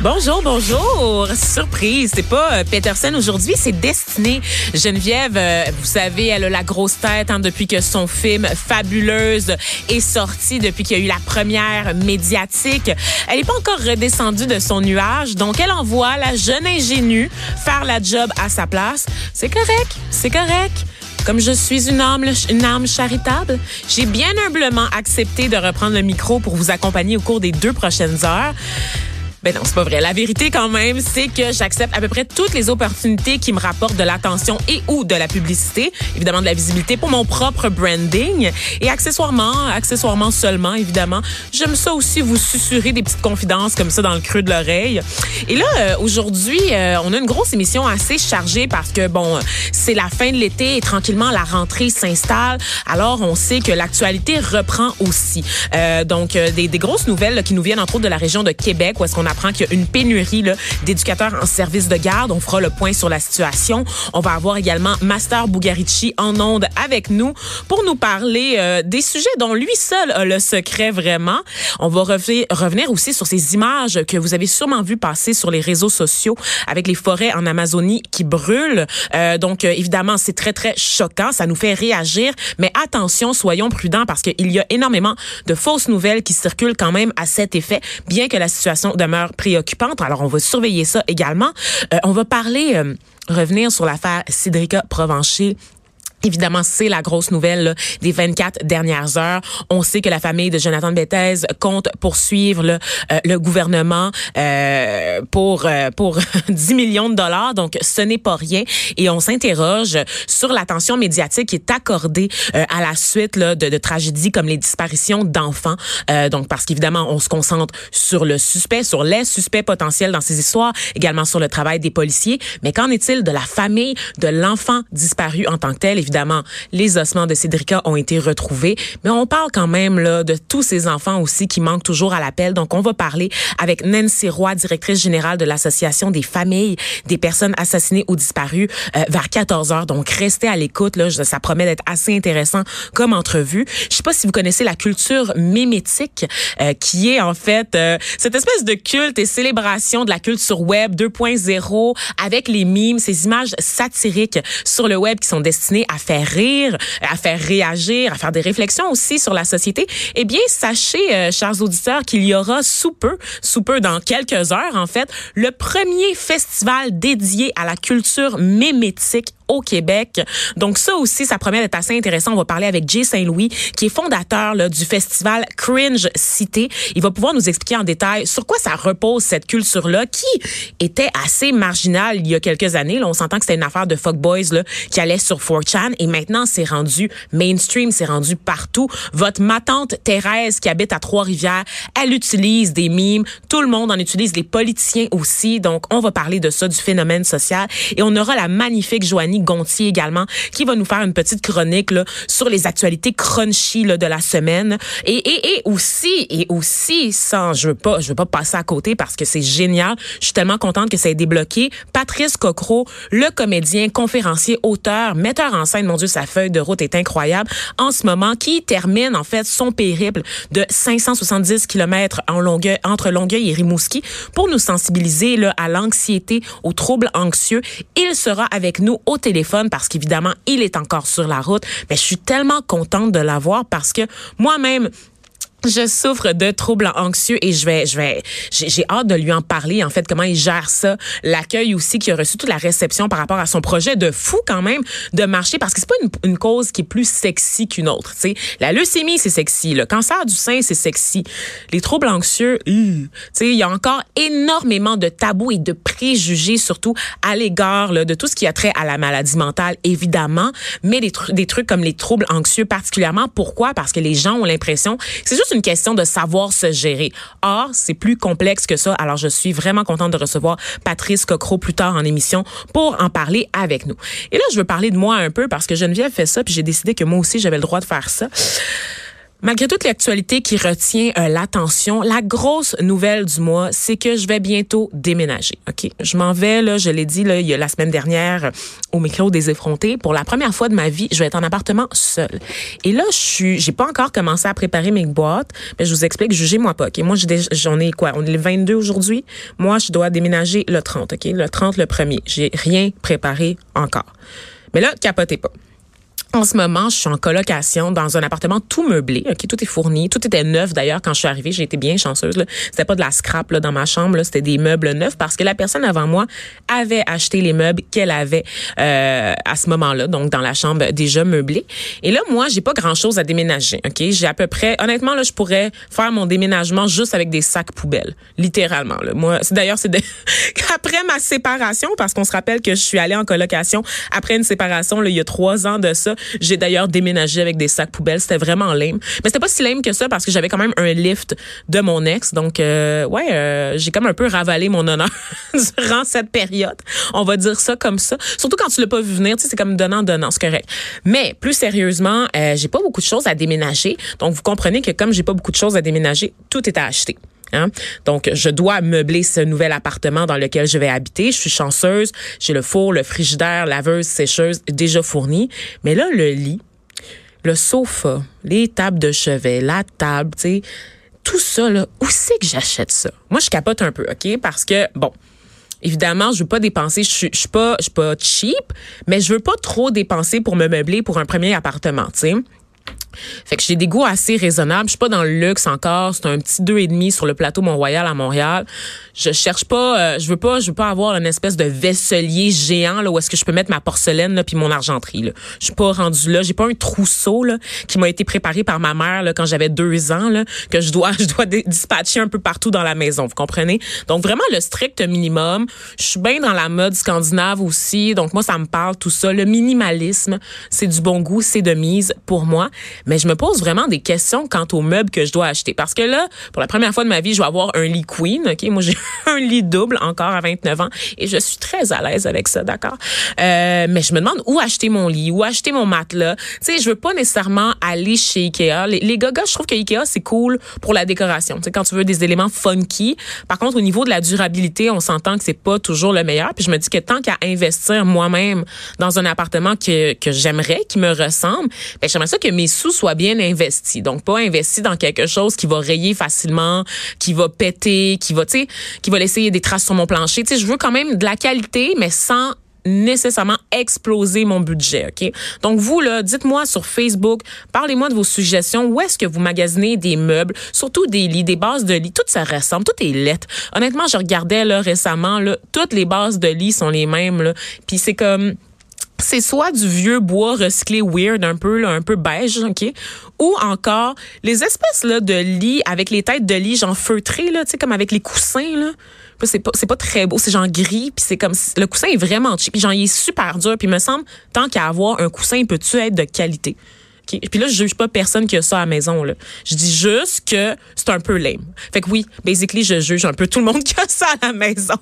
Bonjour, bonjour. Surprise, c'est pas euh, Peterson aujourd'hui, c'est Destiné. Geneviève, euh, vous savez, elle a la grosse tête hein, depuis que son film Fabuleuse est sorti, depuis qu'il y a eu la première médiatique. Elle n'est pas encore redescendue de son nuage, donc elle envoie la jeune ingénue faire la job à sa place. C'est correct, c'est correct. Comme je suis une âme, une âme charitable, j'ai bien humblement accepté de reprendre le micro pour vous accompagner au cours des deux prochaines heures. Ben non, c'est pas vrai. La vérité quand même, c'est que j'accepte à peu près toutes les opportunités qui me rapportent de l'attention et ou de la publicité, évidemment de la visibilité pour mon propre branding et accessoirement, accessoirement seulement évidemment, j'aime ça aussi vous susurrer des petites confidences comme ça dans le creux de l'oreille. Et là euh, aujourd'hui, euh, on a une grosse émission assez chargée parce que bon, c'est la fin de l'été et tranquillement la rentrée s'installe. Alors on sait que l'actualité reprend aussi. Euh, donc des, des, grosses nouvelles qui nous viennent entre autres de la région de Québec où est-ce qu'on a apprend qu'il y a une pénurie d'éducateurs en service de garde. On fera le point sur la situation. On va avoir également Master Bugarici en onde avec nous pour nous parler euh, des sujets dont lui seul a le secret vraiment. On va revenir aussi sur ces images que vous avez sûrement vu passer sur les réseaux sociaux avec les forêts en Amazonie qui brûlent. Euh, donc euh, évidemment, c'est très très choquant, ça nous fait réagir, mais attention, soyons prudents parce qu'il y a énormément de fausses nouvelles qui circulent quand même à cet effet, bien que la situation demeure préoccupante. Alors, on va surveiller ça également. Euh, on va parler, euh, revenir sur l'affaire Cédrica Provencher Évidemment, c'est la grosse nouvelle des 24 dernières heures. On sait que la famille de Jonathan Bethez compte poursuivre le, euh, le gouvernement euh, pour euh, pour 10 millions de dollars. Donc, ce n'est pas rien. Et on s'interroge sur l'attention médiatique qui est accordée à la suite là, de, de, tragédies comme les disparitions d'enfants. donc, parce qu'évidemment, on se concentre sur le suspect, sur les suspects potentiels dans ces histoires, également sur le travail des policiers. Mais qu'en est-il de la famille de l'enfant disparu en tant que tel? Évidemment, les ossements de Cédrica ont été retrouvés, mais on parle quand même là de tous ces enfants aussi qui manquent toujours à l'appel. Donc, on va parler avec Nancy Roy, directrice générale de l'Association des familles des personnes assassinées ou disparues, euh, vers 14 heures. Donc, restez à l'écoute. Là, ça promet d'être assez intéressant comme entrevue. Je sais pas si vous connaissez la culture mémétique, euh, qui est en fait euh, cette espèce de culte et célébration de la culture web 2.0 avec les mimes, ces images satiriques sur le web qui sont destinées à à faire rire, à faire réagir, à faire des réflexions aussi sur la société, eh bien, sachez, euh, chers auditeurs, qu'il y aura sous peu, sous peu dans quelques heures, en fait, le premier festival dédié à la culture mémétique au Québec. Donc ça aussi, ça promet d'être assez intéressant. On va parler avec Jay Saint-Louis, qui est fondateur là, du festival Cringe Cité. Il va pouvoir nous expliquer en détail sur quoi ça repose cette culture-là, qui était assez marginale il y a quelques années. On s'entend que c'était une affaire de fuckboys là, qui allait sur 4chan et maintenant c'est rendu mainstream, c'est rendu partout. Votre ma tante Thérèse qui habite à Trois-Rivières, elle utilise des mimes. Tout le monde en utilise, les politiciens aussi. Donc on va parler de ça, du phénomène social. Et on aura la magnifique Joanie Gontier également, qui va nous faire une petite chronique là, sur les actualités crunchy de la semaine. Et, et, et aussi, et aussi, sans, je veux pas, je veux pas passer à côté parce que c'est génial. Je suis tellement contente que ça ait débloqué. Patrice Cocro, le comédien, conférencier, auteur, metteur en scène, mon Dieu, sa feuille de route est incroyable. En ce moment, qui termine en fait son périple de 570 km en longueur, entre Longueuil et Rimouski pour nous sensibiliser là, à l'anxiété, aux troubles anxieux. Il sera avec nous au parce qu'évidemment, il est encore sur la route. Mais je suis tellement contente de l'avoir parce que moi-même, je souffre de troubles anxieux et je vais, je vais, j'ai hâte de lui en parler. En fait, comment il gère ça, l'accueil aussi qui a reçu toute la réception par rapport à son projet de fou quand même de marcher parce que c'est pas une, cause qui est plus sexy qu'une autre. Tu sais, la leucémie c'est sexy, le cancer du sein c'est sexy, les troubles anxieux, tu sais, il y a encore énormément de tabous et de préjugés surtout à l'égard de tout ce qui a trait à la maladie mentale évidemment, mais des, des trucs comme les troubles anxieux particulièrement. Pourquoi? Parce que les gens ont l'impression c'est juste une question de savoir se gérer. Or, c'est plus complexe que ça. Alors, je suis vraiment contente de recevoir Patrice Cocro plus tard en émission pour en parler avec nous. Et là, je veux parler de moi un peu parce que Geneviève fait ça, puis j'ai décidé que moi aussi, j'avais le droit de faire ça. Malgré toute l'actualité qui retient euh, l'attention, la grosse nouvelle du mois, c'est que je vais bientôt déménager. Ok, je m'en vais là, je l'ai dit là, il y a la semaine dernière au micro des effrontés. Pour la première fois de ma vie, je vais être en appartement seul. Et là, je suis, j'ai pas encore commencé à préparer mes boîtes, mais je vous explique, jugez-moi pas. Ok, moi j'en ai quoi? On est le 22 aujourd'hui? Moi, je dois déménager le 30. Ok, le 30 le premier. J'ai rien préparé encore. Mais là, capotez pas. En ce moment, je suis en colocation dans un appartement tout meublé. Ok, tout est fourni, tout était neuf. D'ailleurs, quand je suis arrivée, j'ai été bien chanceuse. C'était pas de la scrap là, dans ma chambre. C'était des meubles neufs parce que la personne avant moi avait acheté les meubles qu'elle avait euh, à ce moment-là, donc dans la chambre déjà meublée. Et là, moi, j'ai pas grand-chose à déménager. Ok, j'ai à peu près, honnêtement là, je pourrais faire mon déménagement juste avec des sacs poubelles, littéralement. Là. Moi, c'est d'ailleurs c'est de... après ma séparation, parce qu'on se rappelle que je suis allée en colocation après une séparation là, il y a trois ans de ça. J'ai d'ailleurs déménagé avec des sacs poubelles. C'était vraiment lame. Mais c'était pas si lame que ça parce que j'avais quand même un lift de mon ex. Donc, euh, ouais, euh, j'ai comme un peu ravalé mon honneur durant cette période. On va dire ça comme ça. Surtout quand tu l'as pas vu venir, tu sais, c'est comme donnant-donnant, c'est correct. Mais plus sérieusement, euh, j'ai pas beaucoup de choses à déménager. Donc, vous comprenez que comme j'ai pas beaucoup de choses à déménager, tout est à acheter. Hein? Donc, je dois meubler ce nouvel appartement dans lequel je vais habiter. Je suis chanceuse. J'ai le four, le frigidaire, laveuse, sécheuse déjà fournis. Mais là, le lit, le sofa, les tables de chevet, la table, tu sais, tout ça, là, où c'est que j'achète ça? Moi, je capote un peu, OK? Parce que, bon, évidemment, je veux pas dépenser, je suis, je suis pas, je cheap, mais je veux pas trop dépenser pour me meubler pour un premier appartement, tu sais. Fait que j'ai des goûts assez raisonnables. Je suis pas dans le luxe encore. C'est un petit deux et demi sur le plateau Mont-Royal à Montréal. Je cherche pas, euh, je veux pas, je veux pas avoir une espèce de vaisselier géant là où est-ce que je peux mettre ma porcelaine là puis mon argenterie. Là. Je suis pas rendu là. J'ai pas un trousseau là qui m'a été préparé par ma mère là quand j'avais deux ans là que je dois, je dois dispatcher un peu partout dans la maison. Vous comprenez? Donc vraiment le strict minimum. Je suis bien dans la mode scandinave aussi. Donc moi ça me parle tout ça. Le minimalisme, c'est du bon goût, c'est de mise pour moi mais je me pose vraiment des questions quant aux meubles que je dois acheter. Parce que là, pour la première fois de ma vie, je vais avoir un lit queen. Ok, moi j'ai un lit double encore à 29 ans et je suis très à l'aise avec ça, d'accord? Euh, mais je me demande où acheter mon lit, où acheter mon matelas. Tu sais, je veux pas nécessairement aller chez Ikea. Les, les je trouve que Ikea c'est cool pour la décoration. Tu sais, quand tu veux des éléments funky. Par contre, au niveau de la durabilité, on s'entend que c'est pas toujours le meilleur. Puis je me dis que tant qu'à investir moi-même dans un appartement que que j'aimerais, qui me ressemble, ben j'aimerais ça que mes sous soit bien investi. Donc pas investi dans quelque chose qui va rayer facilement, qui va péter, qui va tu qui va laisser des traces sur mon plancher. Tu je veux quand même de la qualité mais sans nécessairement exploser mon budget, OK? Donc, vous, là, dites-moi sur Facebook, parlez-moi de vos suggestions. Où est-ce que vous magasinez des meubles, surtout des lits, des bases de lits? Tout ça ressemble, tout est lettre. Honnêtement, je regardais, là, récemment, là, toutes les bases de lits sont les mêmes. Puis c'est comme c'est soit du vieux bois recyclé weird un peu là, un peu beige OK ou encore les espèces là de lits avec les têtes de lit genre feutrées là, tu sais comme avec les coussins là. C'est pas c'est pas très beau, c'est genre gris puis c'est comme le coussin est vraiment cheap, puis genre il est super dur puis me semble tant qu'à avoir un coussin, il peut-tu être de qualité? Puis là, je juge pas personne qui a ça à la maison. Là. Je dis juste que c'est un peu lame. Fait que oui, basically, je juge un peu tout le monde qui a ça à la maison.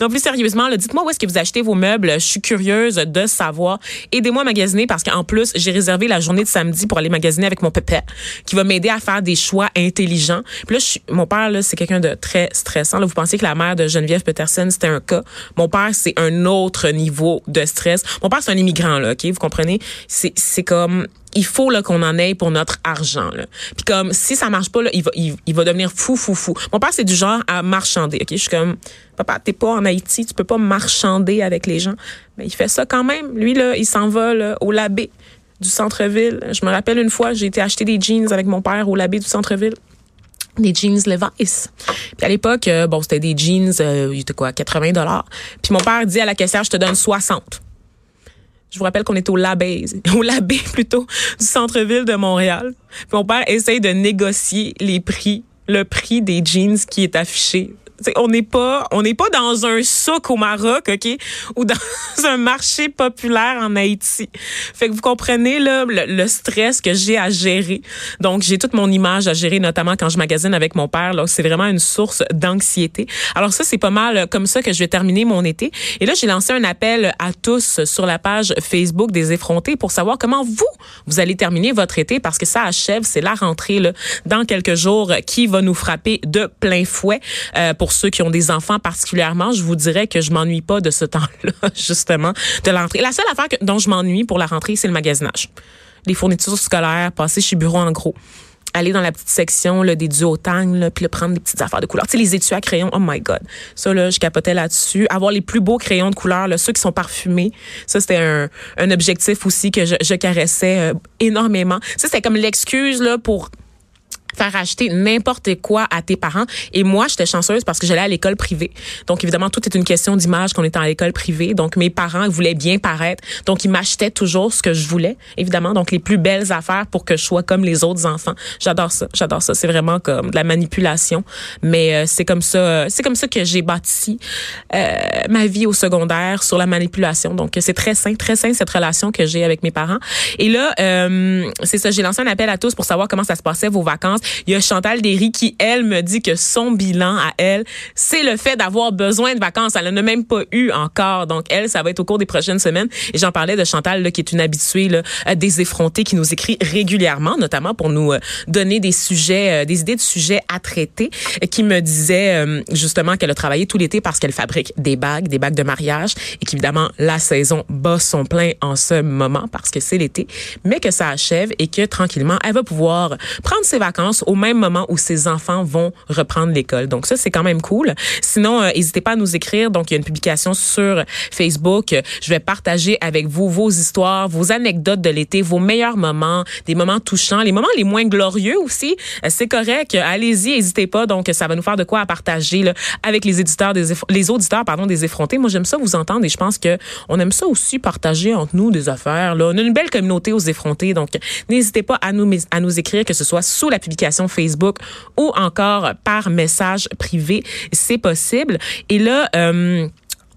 Donc plus sérieusement, dites-moi où est-ce que vous achetez vos meubles. Je suis curieuse de savoir. Aidez-moi à magasiner parce qu'en plus, j'ai réservé la journée de samedi pour aller magasiner avec mon pépé qui va m'aider à faire des choix intelligents. Puis là, je suis, mon père, là, c'est quelqu'un de très stressant. Là, vous pensez que la mère de Geneviève Peterson, c'était un cas. Mon père, c'est un autre niveau de stress. Mon père, c'est un immigrant, là, OK? Vous comprenez? C'est comme il faut là qu'on en ait pour notre argent. Là. Puis comme si ça marche pas là, il va il, va devenir fou fou fou. Mon père c'est du genre à marchander. OK, je suis comme papa, t'es pas en Haïti, tu peux pas marchander avec les gens. Mais il fait ça quand même. Lui là, il s'en va là, au labé du centre-ville. Je me rappelle une fois, j'ai été acheter des jeans avec mon père au labé du centre-ville des jeans Levi's. Puis à l'époque, euh, bon, c'était des jeans, euh, il était quoi, 80 dollars. Puis mon père dit à la caissière, je te donne 60. Je vous rappelle qu'on est au Labé, au Labé plutôt, du centre-ville de Montréal. Puis mon père essaye de négocier les prix, le prix des jeans qui est affiché on n'est pas, on n'est pas dans un souk au Maroc, ok, ou dans un marché populaire en Haïti. Fait que vous comprenez là le, stress que j'ai à gérer. Donc j'ai toute mon image à gérer, notamment quand je magasine avec mon père. C'est vraiment une source d'anxiété. Alors ça, c'est pas mal comme ça que je vais terminer mon été. Et là, j'ai lancé un appel à tous sur la page Facebook des effrontés pour savoir comment vous vous allez terminer votre été parce que ça achève, c'est la rentrée là dans quelques jours qui va nous frapper de plein fouet. Euh, pour ceux qui ont des enfants particulièrement, je vous dirais que je m'ennuie pas de ce temps-là justement de la rentrée. La seule affaire dont je m'ennuie pour la rentrée, c'est le magasinage. Les fournitures scolaires, passer chez Bureau en gros aller dans la petite section là, des duotangs, là, puis prendre des petites affaires de couleur. Tu sais, les étuis à crayons, oh my God. Ça, là, je capotais là-dessus. Avoir les plus beaux crayons de couleur, là, ceux qui sont parfumés. Ça, c'était un, objectif aussi que je, je caressais euh, énormément. Ça, c'était comme l'excuse là pour faire acheter n'importe quoi à tes parents. Et moi, j'étais chanceuse parce que j'allais à l'école privée. Donc, évidemment, tout est une question d'image qu'on était à l'école privée. Donc, mes parents voulaient bien paraître. Donc, ils m'achetaient toujours ce que je voulais, évidemment. Donc, les plus belles affaires pour que je sois comme les autres enfants. J'adore ça. J'adore ça. C'est vraiment comme de la manipulation. Mais euh, c'est comme ça, c'est comme ça que j'ai bâti euh, ma vie au secondaire sur la manipulation. Donc, c'est très sain, très sain cette relation que j'ai avec mes parents. Et là, euh, c'est ça. J'ai lancé un appel à tous pour savoir comment ça se passait vos vacances. Il y a Chantal Derry qui, elle, me dit que son bilan à elle, c'est le fait d'avoir besoin de vacances. Elle n'en a même pas eu encore. Donc, elle, ça va être au cours des prochaines semaines. Et j'en parlais de Chantal, là, qui est une habituée là, des effrontés, qui nous écrit régulièrement, notamment pour nous euh, donner des sujets, euh, des idées de sujets à traiter, qui me disait euh, justement qu'elle a travaillé tout l'été parce qu'elle fabrique des bagues, des bagues de mariage, et qu'évidemment, la saison bat son plein en ce moment parce que c'est l'été, mais que ça achève et que tranquillement, elle va pouvoir prendre ses vacances au même moment où ses enfants vont reprendre l'école. Donc ça, c'est quand même cool. Sinon, euh, n'hésitez pas à nous écrire. Donc, il y a une publication sur Facebook. Je vais partager avec vous vos histoires, vos anecdotes de l'été, vos meilleurs moments, des moments touchants, les moments les moins glorieux aussi. Euh, c'est correct. Allez-y, n'hésitez pas. Donc, ça va nous faire de quoi à partager là, avec les éditeurs, des les auditeurs pardon, des effrontés. Moi, j'aime ça vous entendre et je pense que on aime ça aussi partager entre nous des affaires. Là. On a une belle communauté aux effrontés. Donc, n'hésitez pas à nous, à nous écrire, que ce soit sous la publication Facebook ou encore par message privé. C'est possible. Et là, euh,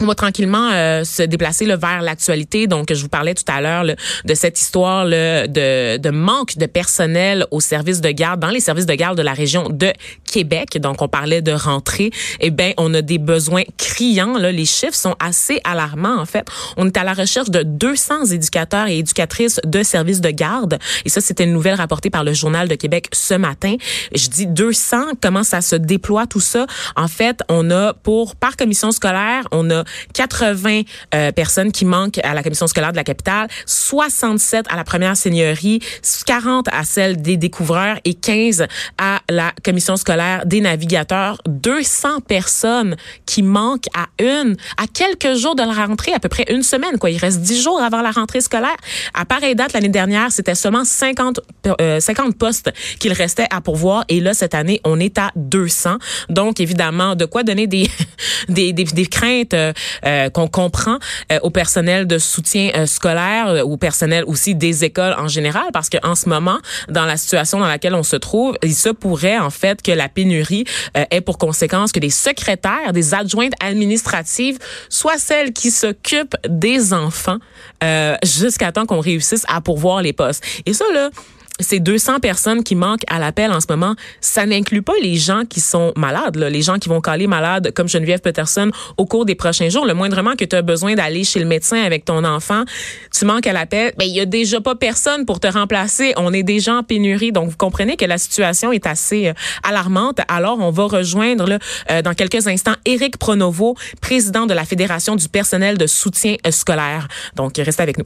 on va tranquillement euh, se déplacer là, vers l'actualité. Donc, je vous parlais tout à l'heure de cette histoire là, de, de, manque de personnel au service de garde, dans les services de garde de la région de Québec. Donc, on parlait de rentrée. Eh bien, on a des besoins criants. Là. Les chiffres sont assez alarmants, en fait. On est à la recherche de 200 éducateurs et éducatrices de services de garde. Et ça, c'était une nouvelle rapportée par le Journal de Québec ce matin. Je dis 200. Comment ça se déploie, tout ça? En fait, on a pour, par commission scolaire, on a 80 euh, personnes qui manquent à la commission scolaire de la capitale, 67 à la première seigneurie, 40 à celle des découvreurs et 15 à la commission scolaire des navigateurs. 200 personnes qui manquent à une, à quelques jours de la rentrée, à peu près une semaine, quoi. Il reste 10 jours avant la rentrée scolaire. À pareille date, l'année dernière, c'était seulement 50, 50 euh, postes qu'il restait à pourvoir. Et là, cette année, on est à 200. Donc, évidemment, de quoi donner des, des, des, des craintes euh, euh, qu'on comprend euh, au personnel de soutien euh, scolaire, au personnel aussi des écoles en général, parce qu'en ce moment, dans la situation dans laquelle on se trouve, il se pourrait en fait que la pénurie ait pour conséquence que des secrétaires, des adjointes administratives soient celles qui s'occupent des enfants jusqu'à temps qu'on réussisse à pourvoir les postes. Et ça, là, ces 200 personnes qui manquent à l'appel en ce moment, ça n'inclut pas les gens qui sont malades, là, les gens qui vont caler malades comme Geneviève Peterson au cours des prochains jours. Le moindrement que tu as besoin d'aller chez le médecin avec ton enfant, tu manques à l'appel, ben il y a déjà pas personne pour te remplacer. On est déjà en pénurie, donc vous comprenez que la situation est assez euh, alarmante. Alors on va rejoindre là, euh, dans quelques instants Éric Pronovo, président de la Fédération du personnel de soutien euh, scolaire. Donc restez avec nous.